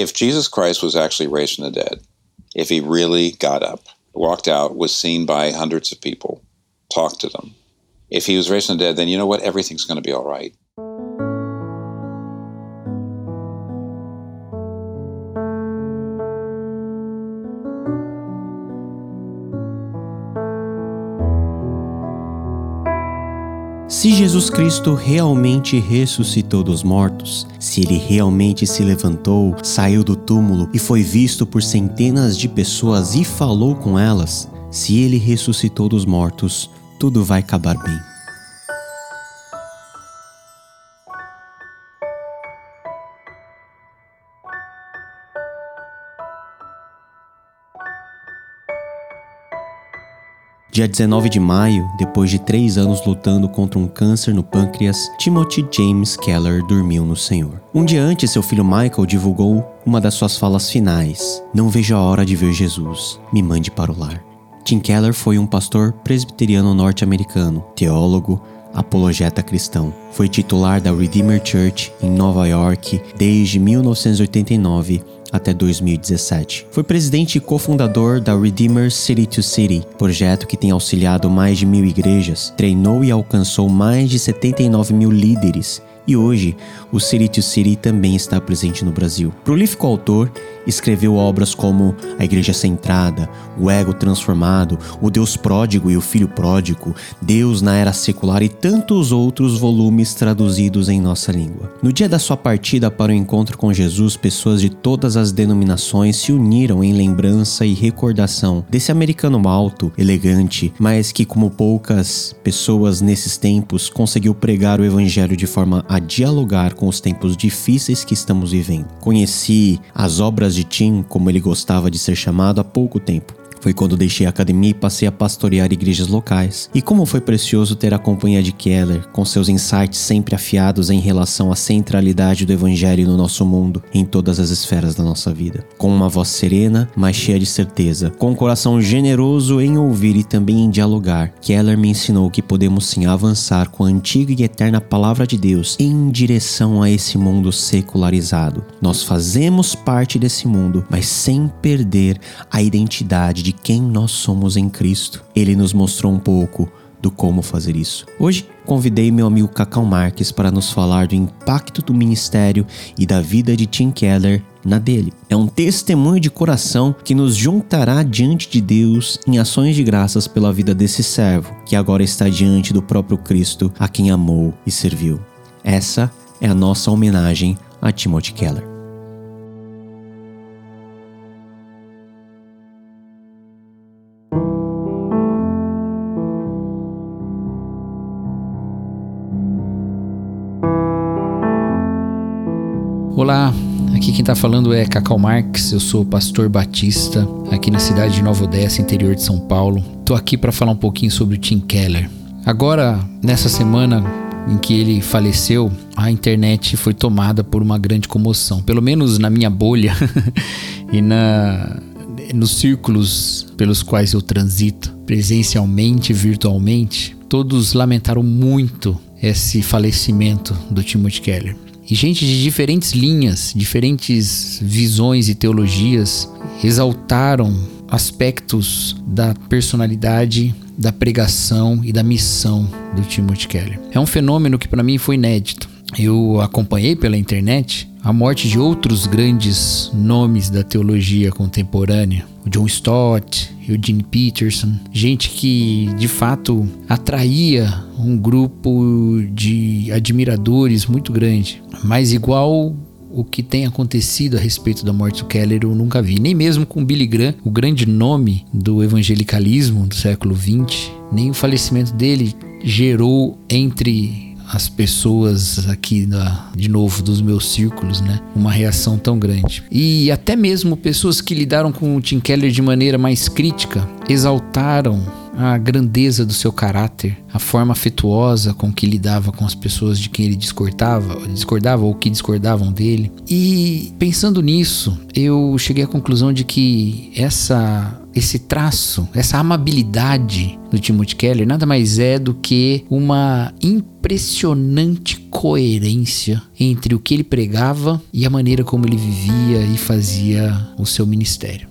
If Jesus Christ was actually raised from the dead, if he really got up, walked out, was seen by hundreds of people, talked to them, if he was raised from the dead, then you know what? Everything's going to be all right. Se Jesus Cristo realmente ressuscitou dos mortos, se ele realmente se levantou, saiu do túmulo e foi visto por centenas de pessoas e falou com elas, se ele ressuscitou dos mortos, tudo vai acabar bem. Dia 19 de maio, depois de três anos lutando contra um câncer no pâncreas, Timothy James Keller dormiu no Senhor. Um dia antes, seu filho Michael divulgou uma das suas falas finais: Não vejo a hora de ver Jesus, me mande para o lar. Tim Keller foi um pastor presbiteriano norte-americano, teólogo, apologeta cristão. Foi titular da Redeemer Church em Nova York desde 1989 até 2017. Foi presidente e cofundador da Redeemer City to City, projeto que tem auxiliado mais de mil igrejas, treinou e alcançou mais de 79 mil líderes e hoje o to City também está presente no Brasil. Prolífico autor, escreveu obras como A Igreja Centrada, O Ego Transformado, O Deus Pródigo e o Filho Pródigo, Deus na Era Secular e tantos outros volumes traduzidos em nossa língua. No dia da sua partida para o encontro com Jesus, pessoas de todas as denominações se uniram em lembrança e recordação desse americano alto, elegante, mas que, como poucas pessoas nesses tempos, conseguiu pregar o Evangelho de forma a dialogar com os tempos difíceis que estamos vivendo. Conheci as obras de Tim, como ele gostava de ser chamado, há pouco tempo. Foi quando deixei a academia e passei a pastorear igrejas locais. E como foi precioso ter a companhia de Keller, com seus insights sempre afiados em relação à centralidade do Evangelho no nosso mundo, em todas as esferas da nossa vida. Com uma voz serena, mas cheia de certeza, com um coração generoso em ouvir e também em dialogar, Keller me ensinou que podemos sim avançar com a antiga e eterna palavra de Deus em direção a esse mundo secularizado. Nós fazemos parte desse mundo, mas sem perder a identidade de de quem nós somos em Cristo. Ele nos mostrou um pouco do como fazer isso. Hoje, convidei meu amigo Cacau Marques para nos falar do impacto do ministério e da vida de Tim Keller na dele. É um testemunho de coração que nos juntará diante de Deus em ações de graças pela vida desse servo, que agora está diante do próprio Cristo, a quem amou e serviu. Essa é a nossa homenagem a Timothy Keller. Está falando é Cacau Marques, eu sou pastor batista aqui na cidade de Nova Odessa, interior de São Paulo. Estou aqui para falar um pouquinho sobre o Tim Keller. Agora, nessa semana em que ele faleceu, a internet foi tomada por uma grande comoção, pelo menos na minha bolha e na nos círculos pelos quais eu transito, presencialmente e virtualmente, todos lamentaram muito esse falecimento do Timothy Keller. E gente de diferentes linhas, diferentes visões e teologias exaltaram aspectos da personalidade, da pregação e da missão do Timothy Keller. É um fenômeno que para mim foi inédito. Eu acompanhei pela internet a morte de outros grandes nomes da teologia contemporânea, o John Stott, Eugene Peterson, gente que de fato atraía um grupo de admiradores muito grande, mas igual o que tem acontecido a respeito da morte do Keller eu nunca vi. Nem mesmo com Billy Graham, o grande nome do evangelicalismo do século XX, nem o falecimento dele gerou entre as pessoas aqui de novo dos meus círculos, né? Uma reação tão grande. E até mesmo pessoas que lidaram com o Tim Keller de maneira mais crítica exaltaram a grandeza do seu caráter, a forma afetuosa com que lidava com as pessoas de quem ele discordava, discordava ou que discordavam dele. E pensando nisso, eu cheguei à conclusão de que essa esse traço, essa amabilidade do Timothy Keller nada mais é do que uma impressionante coerência entre o que ele pregava e a maneira como ele vivia e fazia o seu ministério.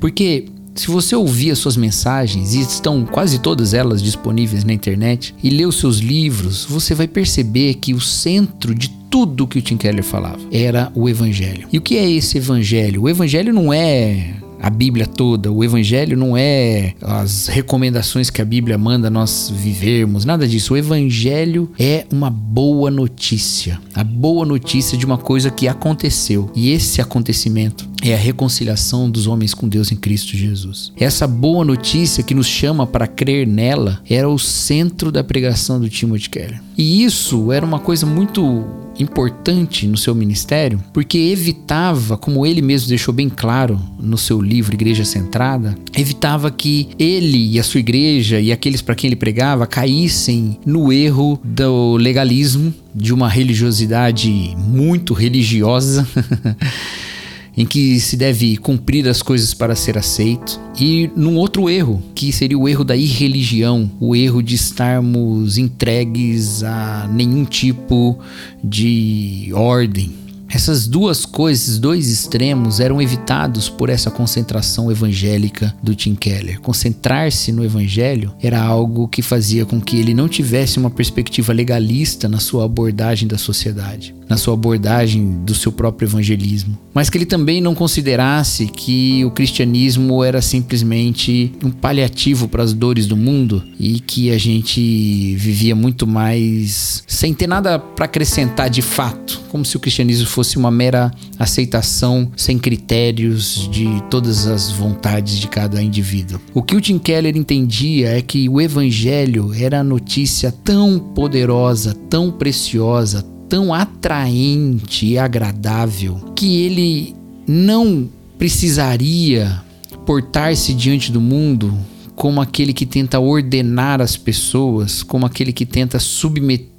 Porque se você ouvir as suas mensagens, e estão quase todas elas disponíveis na internet, e ler os seus livros, você vai perceber que o centro de tudo que o Tim Keller falava era o Evangelho. E o que é esse Evangelho? O Evangelho não é a Bíblia toda. O Evangelho não é as recomendações que a Bíblia manda nós vivermos, nada disso. O Evangelho é uma boa notícia, a boa notícia de uma coisa que aconteceu. E esse acontecimento é a reconciliação dos homens com Deus em Cristo Jesus. Essa boa notícia que nos chama para crer nela era o centro da pregação do Timothy Keller. E isso era uma coisa muito importante no seu ministério, porque evitava, como ele mesmo deixou bem claro no seu livro Igreja Centrada, evitava que ele e a sua igreja e aqueles para quem ele pregava caíssem no erro do legalismo, de uma religiosidade muito religiosa. em que se deve cumprir as coisas para ser aceito, e num outro erro, que seria o erro da irreligião, o erro de estarmos entregues a nenhum tipo de ordem, essas duas coisas, esses dois extremos, eram evitados por essa concentração evangélica do Tim Keller. Concentrar-se no evangelho era algo que fazia com que ele não tivesse uma perspectiva legalista na sua abordagem da sociedade, na sua abordagem do seu próprio evangelismo, mas que ele também não considerasse que o cristianismo era simplesmente um paliativo para as dores do mundo e que a gente vivia muito mais sem ter nada para acrescentar de fato, como se o cristianismo fosse fosse uma mera aceitação sem critérios de todas as vontades de cada indivíduo. O que o Tim Keller entendia é que o evangelho era a notícia tão poderosa, tão preciosa, tão atraente e agradável que ele não precisaria portar-se diante do mundo como aquele que tenta ordenar as pessoas, como aquele que tenta submeter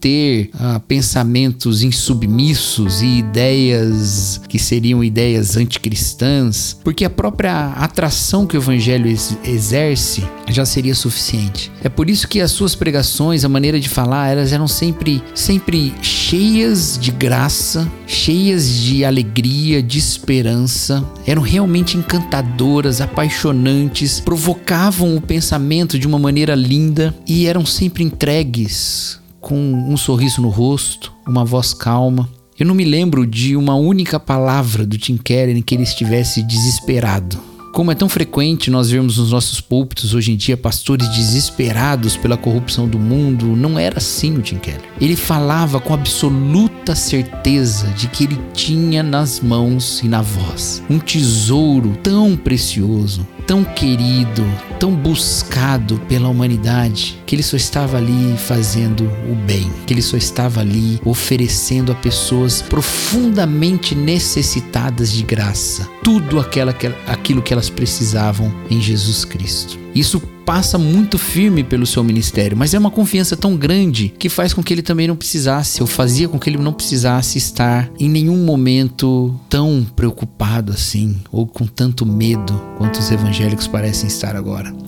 a pensamentos insubmissos e ideias que seriam ideias anticristãs, porque a própria atração que o evangelho ex exerce já seria suficiente. É por isso que as suas pregações, a maneira de falar, elas eram sempre sempre cheias de graça, cheias de alegria, de esperança, eram realmente encantadoras, apaixonantes, provocavam o pensamento de uma maneira linda e eram sempre entregues com um sorriso no rosto, uma voz calma. Eu não me lembro de uma única palavra do Tim Keller em que ele estivesse desesperado. Como é tão frequente nós vermos nos nossos púlpitos hoje em dia pastores desesperados pela corrupção do mundo, não era assim o Tim Keller. Ele falava com absoluta certeza de que ele tinha nas mãos e na voz um tesouro tão precioso, tão querido, tão buscado pela humanidade, que ele só estava ali fazendo o bem, que ele só estava ali oferecendo a pessoas profundamente necessitadas de graça tudo aquela, aquilo que elas precisavam em Jesus Cristo. Isso passa muito firme pelo seu ministério, mas é uma confiança tão grande que faz com que ele também não precisasse, ou fazia com que ele não precisasse estar em nenhum momento tão preocupado assim, ou com tanto medo quanto os evangélicos parecem estar agora.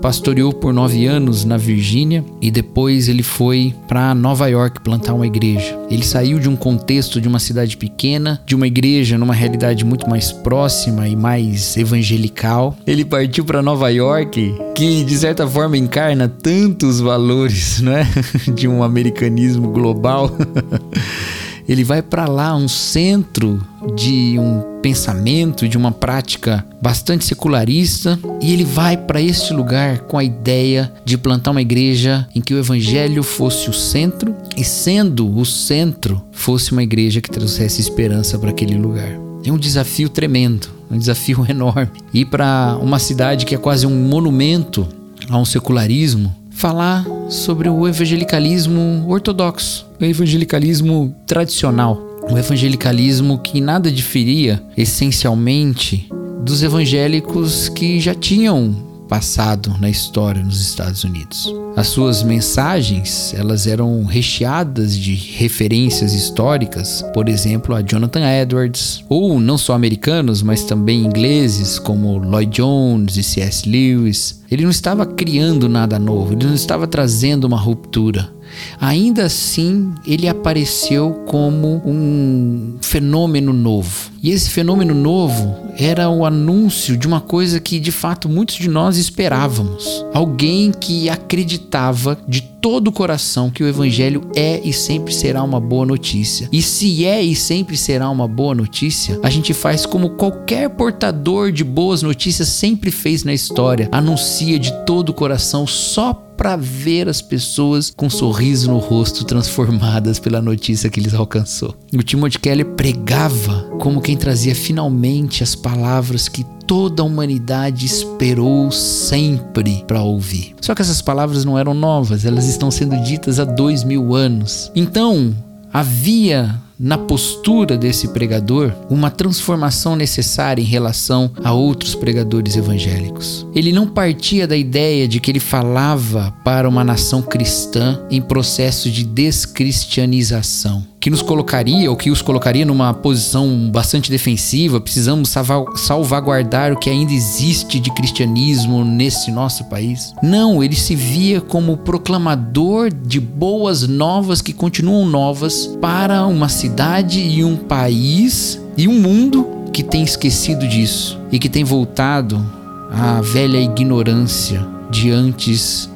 Pastoreou por nove anos na Virgínia e depois ele foi para Nova York plantar uma igreja. Ele saiu de um contexto de uma cidade pequena, de uma igreja numa realidade muito mais próxima e mais evangelical. Ele partiu para Nova York, que de certa forma encarna tantos valores, né, de um americanismo global. ele vai para lá, um centro de um pensamento, de uma prática bastante secularista, e ele vai para este lugar com a ideia de plantar uma igreja em que o evangelho fosse o centro e, sendo o centro, fosse uma igreja que trouxesse esperança para aquele lugar. É um desafio tremendo, um desafio enorme. Ir para uma cidade que é quase um monumento a um secularismo falar sobre o evangelicalismo ortodoxo, o evangelicalismo tradicional, o evangelicalismo que nada diferia essencialmente dos evangélicos que já tinham passado na história nos Estados Unidos. As suas mensagens, elas eram recheadas de referências históricas, por exemplo, a Jonathan Edwards, ou não só americanos, mas também ingleses como Lloyd Jones e C.S. Lewis. Ele não estava criando nada novo, ele não estava trazendo uma ruptura. Ainda assim, ele apareceu como um fenômeno novo. E esse fenômeno novo era o anúncio de uma coisa que de fato muitos de nós esperávamos. Alguém que acreditava de todo o coração que o evangelho é e sempre será uma boa notícia. E se é e sempre será uma boa notícia, a gente faz como qualquer portador de boas notícias sempre fez na história, anuncia de todo o coração só para ver as pessoas com um sorriso no rosto transformadas pela notícia que lhes alcançou. O Timothy Keller pregava como quem trazia finalmente as palavras que toda a humanidade esperou sempre para ouvir. Só que essas palavras não eram novas, elas estão sendo ditas há dois mil anos. Então, havia na postura desse pregador uma transformação necessária em relação a outros pregadores evangélicos. Ele não partia da ideia de que ele falava para uma nação cristã em processo de descristianização que nos colocaria ou que os colocaria numa posição bastante defensiva. Precisamos salvaguardar o que ainda existe de cristianismo nesse nosso país. Não, ele se via como proclamador de boas novas que continuam novas para uma cidade e um país e um mundo que tem esquecido disso e que tem voltado à velha ignorância diante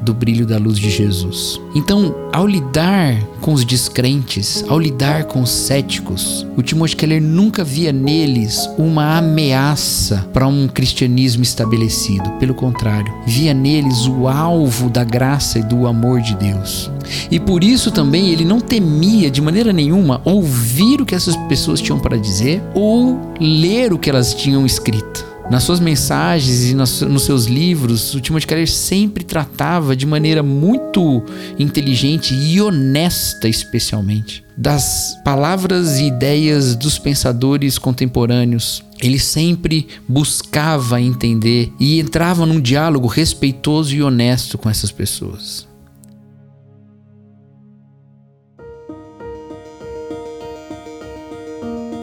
do brilho da luz de Jesus. Então, ao lidar com os descrentes, ao lidar com os céticos, o Timothy Keller nunca via neles uma ameaça para um cristianismo estabelecido. Pelo contrário, via neles o alvo da graça e do amor de Deus. E por isso também ele não temia de maneira nenhuma ouvir o que essas pessoas tinham para dizer ou ler o que elas tinham escrito. Nas suas mensagens e nos, seus livros, o Timothy Keller sempre tratava de maneira muito inteligente e honesta, especialmente, das palavras e ideias dos pensadores contemporâneos. Ele sempre buscava entender e entrava num diálogo respeitoso e honesto com essas pessoas.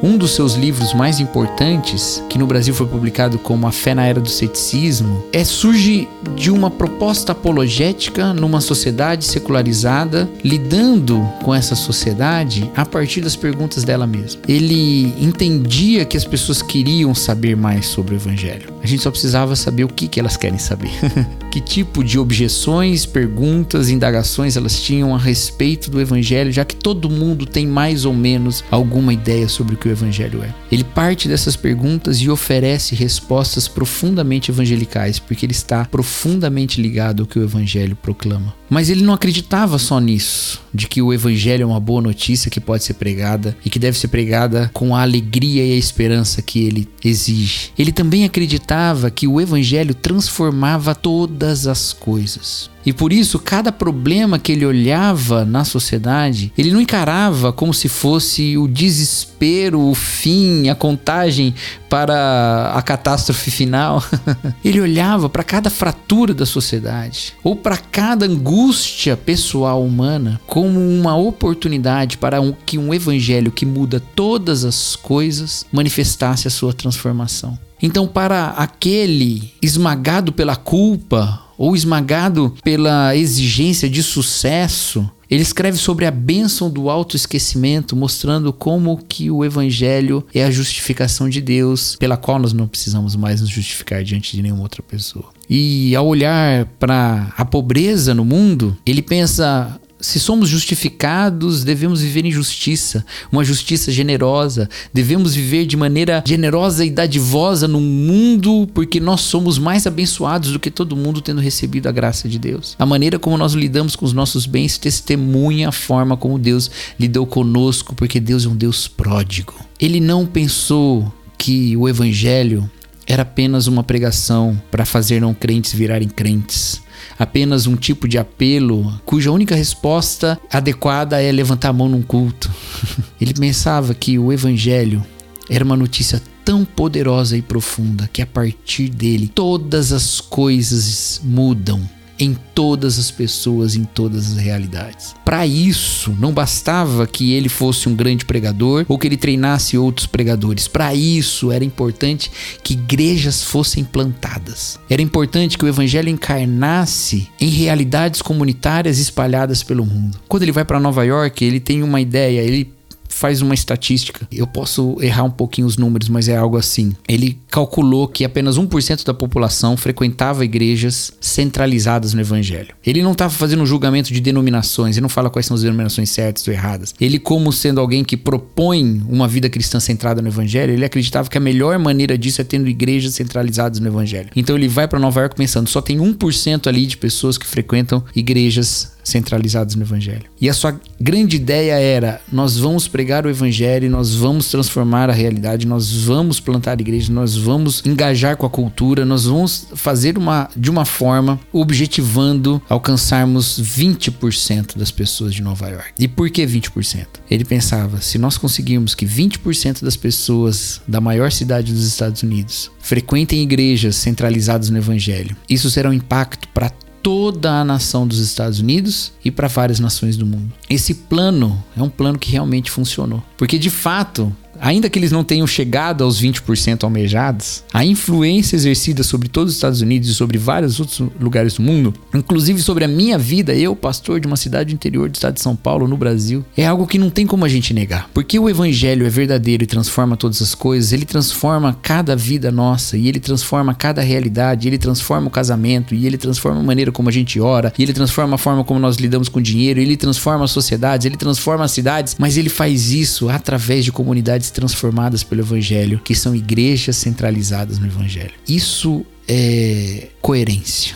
Um dos seus livros mais importantes, que no Brasil foi publicado como A Fé na Era do Ceticismo, é surge de uma proposta apologética numa sociedade secularizada, lidando com essa sociedade a partir das perguntas dela mesma. Ele entendia que as pessoas queriam saber mais sobre o evangelho. A gente só precisava saber o que, que elas querem saber. que tipo de objeções, perguntas, indagações elas tinham a respeito do evangelho, já que todo mundo tem mais ou menos alguma ideia sobre o que o Evangelho é. Ele parte dessas perguntas e oferece respostas profundamente evangelicais, porque ele está profundamente ligado ao que o Evangelho proclama. Mas ele não acreditava só nisso, de que o Evangelho é uma boa notícia que pode ser pregada e que deve ser pregada com a alegria e a esperança que ele exige. Ele também acreditava que o Evangelho transformava todas as coisas. E por isso, cada problema que ele olhava na sociedade, ele não encarava como se fosse o desespero, o fim, a contagem para a catástrofe final. ele olhava para cada fratura da sociedade, ou para cada angústia pessoal humana, como uma oportunidade para um, que um evangelho que muda todas as coisas manifestasse a sua transformação. Então, para aquele esmagado pela culpa, ou esmagado pela exigência de sucesso, ele escreve sobre a bênção do autoesquecimento, mostrando como que o evangelho é a justificação de Deus, pela qual nós não precisamos mais nos justificar diante de nenhuma outra pessoa. E ao olhar para a pobreza no mundo, ele pensa se somos justificados, devemos viver em justiça, uma justiça generosa. Devemos viver de maneira generosa e dadivosa no mundo, porque nós somos mais abençoados do que todo mundo tendo recebido a graça de Deus. A maneira como nós lidamos com os nossos bens testemunha a forma como Deus lidou conosco, porque Deus é um Deus pródigo. Ele não pensou que o evangelho era apenas uma pregação para fazer não crentes virarem crentes. Apenas um tipo de apelo cuja única resposta adequada é levantar a mão num culto. Ele pensava que o evangelho era uma notícia tão poderosa e profunda que a partir dele todas as coisas mudam em todas as pessoas, em todas as realidades. Para isso, não bastava que ele fosse um grande pregador ou que ele treinasse outros pregadores. Para isso, era importante que igrejas fossem plantadas. Era importante que o evangelho encarnasse em realidades comunitárias espalhadas pelo mundo. Quando ele vai para Nova York, ele tem uma ideia, ele faz uma estatística. Eu posso errar um pouquinho os números, mas é algo assim. Ele calculou que apenas 1% da população frequentava igrejas centralizadas no evangelho. Ele não estava fazendo um julgamento de denominações, ele não fala quais são as denominações certas ou erradas. Ele, como sendo alguém que propõe uma vida cristã centrada no evangelho, ele acreditava que a melhor maneira disso é tendo igrejas centralizadas no evangelho. Então ele vai para Nova York pensando, só tem 1% ali de pessoas que frequentam igrejas centralizados no Evangelho. E a sua grande ideia era: nós vamos pregar o Evangelho, nós vamos transformar a realidade, nós vamos plantar igrejas, nós vamos engajar com a cultura, nós vamos fazer uma, de uma forma objetivando alcançarmos 20% das pessoas de Nova York. E por que 20%? Ele pensava: se nós conseguirmos que 20% das pessoas da maior cidade dos Estados Unidos frequentem igrejas centralizadas no Evangelho, isso será um impacto para toda a nação dos Estados Unidos e para várias nações do mundo. Esse plano é um plano que realmente funcionou. Porque de fato, ainda que eles não tenham chegado aos 20% almejados, a influência exercida sobre todos os Estados Unidos e sobre vários outros lugares do mundo, inclusive sobre a minha vida, eu, pastor de uma cidade interior do estado de São Paulo, no Brasil, é algo que não tem como a gente negar. Porque o evangelho é verdadeiro e transforma todas as coisas, ele transforma cada vida nossa e ele transforma cada realidade, ele transforma o casamento e ele transforma a maneira como a gente ora, e ele transforma a forma como nós lidamos com dinheiro, ele transforma as sociedades, ele transforma as cidades, mas ele faz isso através de comunidades transformadas pelo Evangelho, que são igrejas centralizadas no Evangelho. Isso é coerência.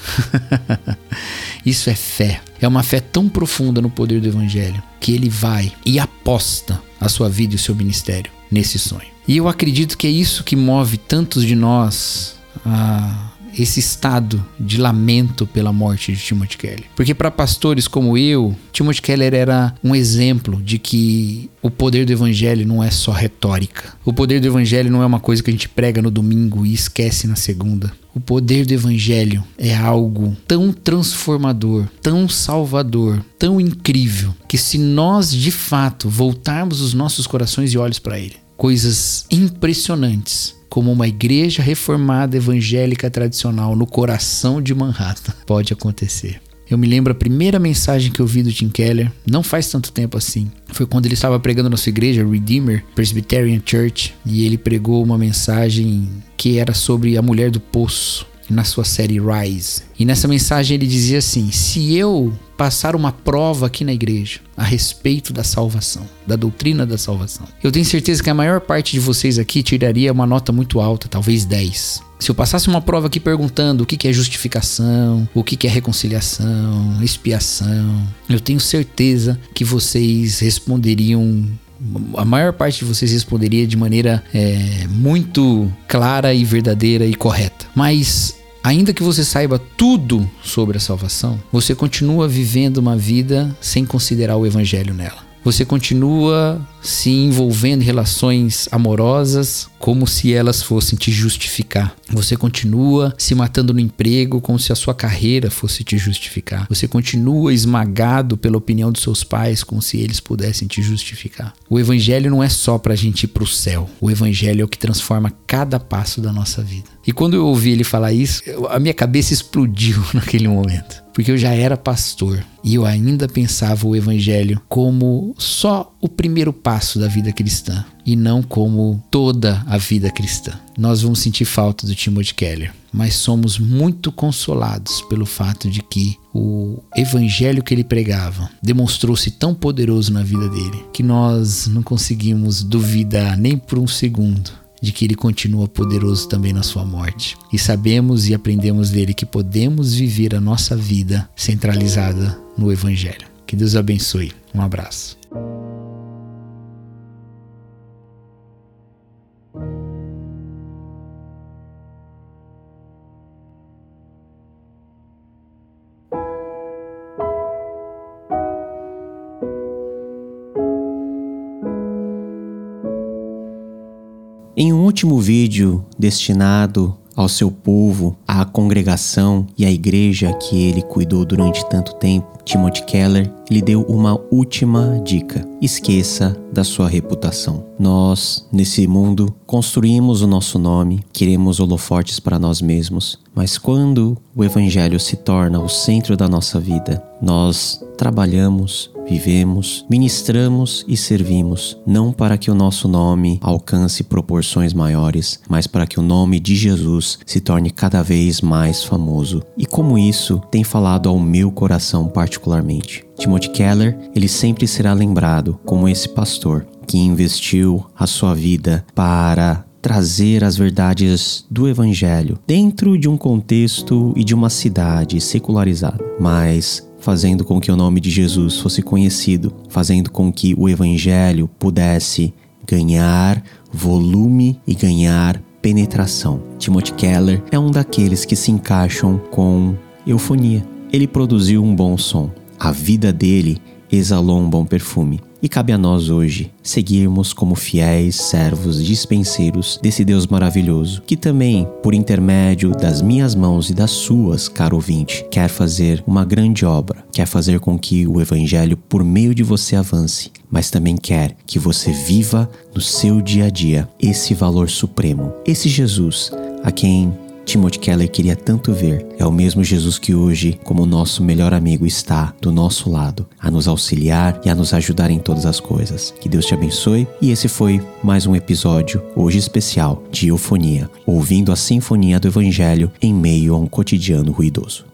Isso é fé. É uma fé tão profunda no poder do Evangelho que ele vai e aposta a sua vida e o seu ministério nesse sonho. E eu acredito que é isso que move tantos de nós a esse estado de lamento pela morte de Timothy Keller. Porque para pastores como eu, Timothy Keller era um exemplo de que o poder do evangelho não é só retórica. O poder do evangelho não é uma coisa que a gente prega no domingo e esquece na segunda. O poder do evangelho é algo tão transformador, tão salvador, tão incrível, que se nós de fato voltarmos os nossos corações e olhos para ele, coisas impressionantes como uma igreja reformada evangélica tradicional no coração de Manhattan pode acontecer. Eu me lembro a primeira mensagem que eu vi do Tim Keller, não faz tanto tempo assim. Foi quando ele estava pregando na sua igreja, Redeemer Presbyterian Church, e ele pregou uma mensagem que era sobre a mulher do poço na sua série Rise. E nessa mensagem ele dizia assim: se eu passar uma prova aqui na igreja a respeito da salvação, da doutrina da salvação, eu tenho certeza que a maior parte de vocês aqui tiraria uma nota muito alta, talvez 10. Se eu passasse uma prova aqui perguntando o que é justificação, o que é reconciliação, expiação, eu tenho certeza que vocês responderiam a maior parte de vocês responderia de maneira é, muito clara e verdadeira e correta. Mas ainda que você saiba tudo sobre a salvação, você continua vivendo uma vida sem considerar o evangelho nela. Você continua se envolvendo em relações amorosas como se elas fossem te justificar. Você continua se matando no emprego como se a sua carreira fosse te justificar. Você continua esmagado pela opinião dos seus pais como se eles pudessem te justificar. O evangelho não é só para a gente ir para o céu. O evangelho é o que transforma cada passo da nossa vida. E quando eu ouvi ele falar isso, a minha cabeça explodiu naquele momento. Porque eu já era pastor e eu ainda pensava o evangelho como só o primeiro passo da vida cristã e não como toda a vida cristã. Nós vamos sentir falta do Timothy Keller, mas somos muito consolados pelo fato de que o evangelho que ele pregava demonstrou-se tão poderoso na vida dele que nós não conseguimos duvidar nem por um segundo de que ele continua poderoso também na sua morte. E sabemos e aprendemos dele que podemos viver a nossa vida centralizada no Evangelho. Que Deus abençoe. Um abraço. Último vídeo destinado ao seu povo, à congregação e à igreja que ele cuidou durante tanto tempo, Timothy Keller lhe deu uma última dica: esqueça da sua reputação. Nós, nesse mundo, construímos o nosso nome, queremos holofortes para nós mesmos, mas quando o Evangelho se torna o centro da nossa vida, nós trabalhamos, vivemos, ministramos e servimos, não para que o nosso nome alcance proporções maiores, mas para que o nome de Jesus se torne cada vez mais famoso. E como isso tem falado ao meu coração particularmente. Timothy Keller, ele sempre será lembrado como esse pastor que investiu a sua vida para trazer as verdades do Evangelho dentro de um contexto e de uma cidade secularizada, mas fazendo com que o nome de Jesus fosse conhecido, fazendo com que o Evangelho pudesse ganhar volume e ganhar penetração. Timothy Keller é um daqueles que se encaixam com eufonia. Ele produziu um bom som. A vida dele exalou um bom perfume. E cabe a nós hoje seguirmos como fiéis servos dispenseiros desse Deus maravilhoso, que também, por intermédio das minhas mãos e das suas, caro ouvinte, quer fazer uma grande obra, quer fazer com que o Evangelho, por meio de você, avance, mas também quer que você viva no seu dia a dia esse valor supremo, esse Jesus a quem Timothy Keller queria tanto ver é o mesmo Jesus que hoje, como nosso melhor amigo, está do nosso lado, a nos auxiliar e a nos ajudar em todas as coisas. Que Deus te abençoe e esse foi mais um episódio, hoje especial, de Eufonia, ouvindo a sinfonia do Evangelho em meio a um cotidiano ruidoso.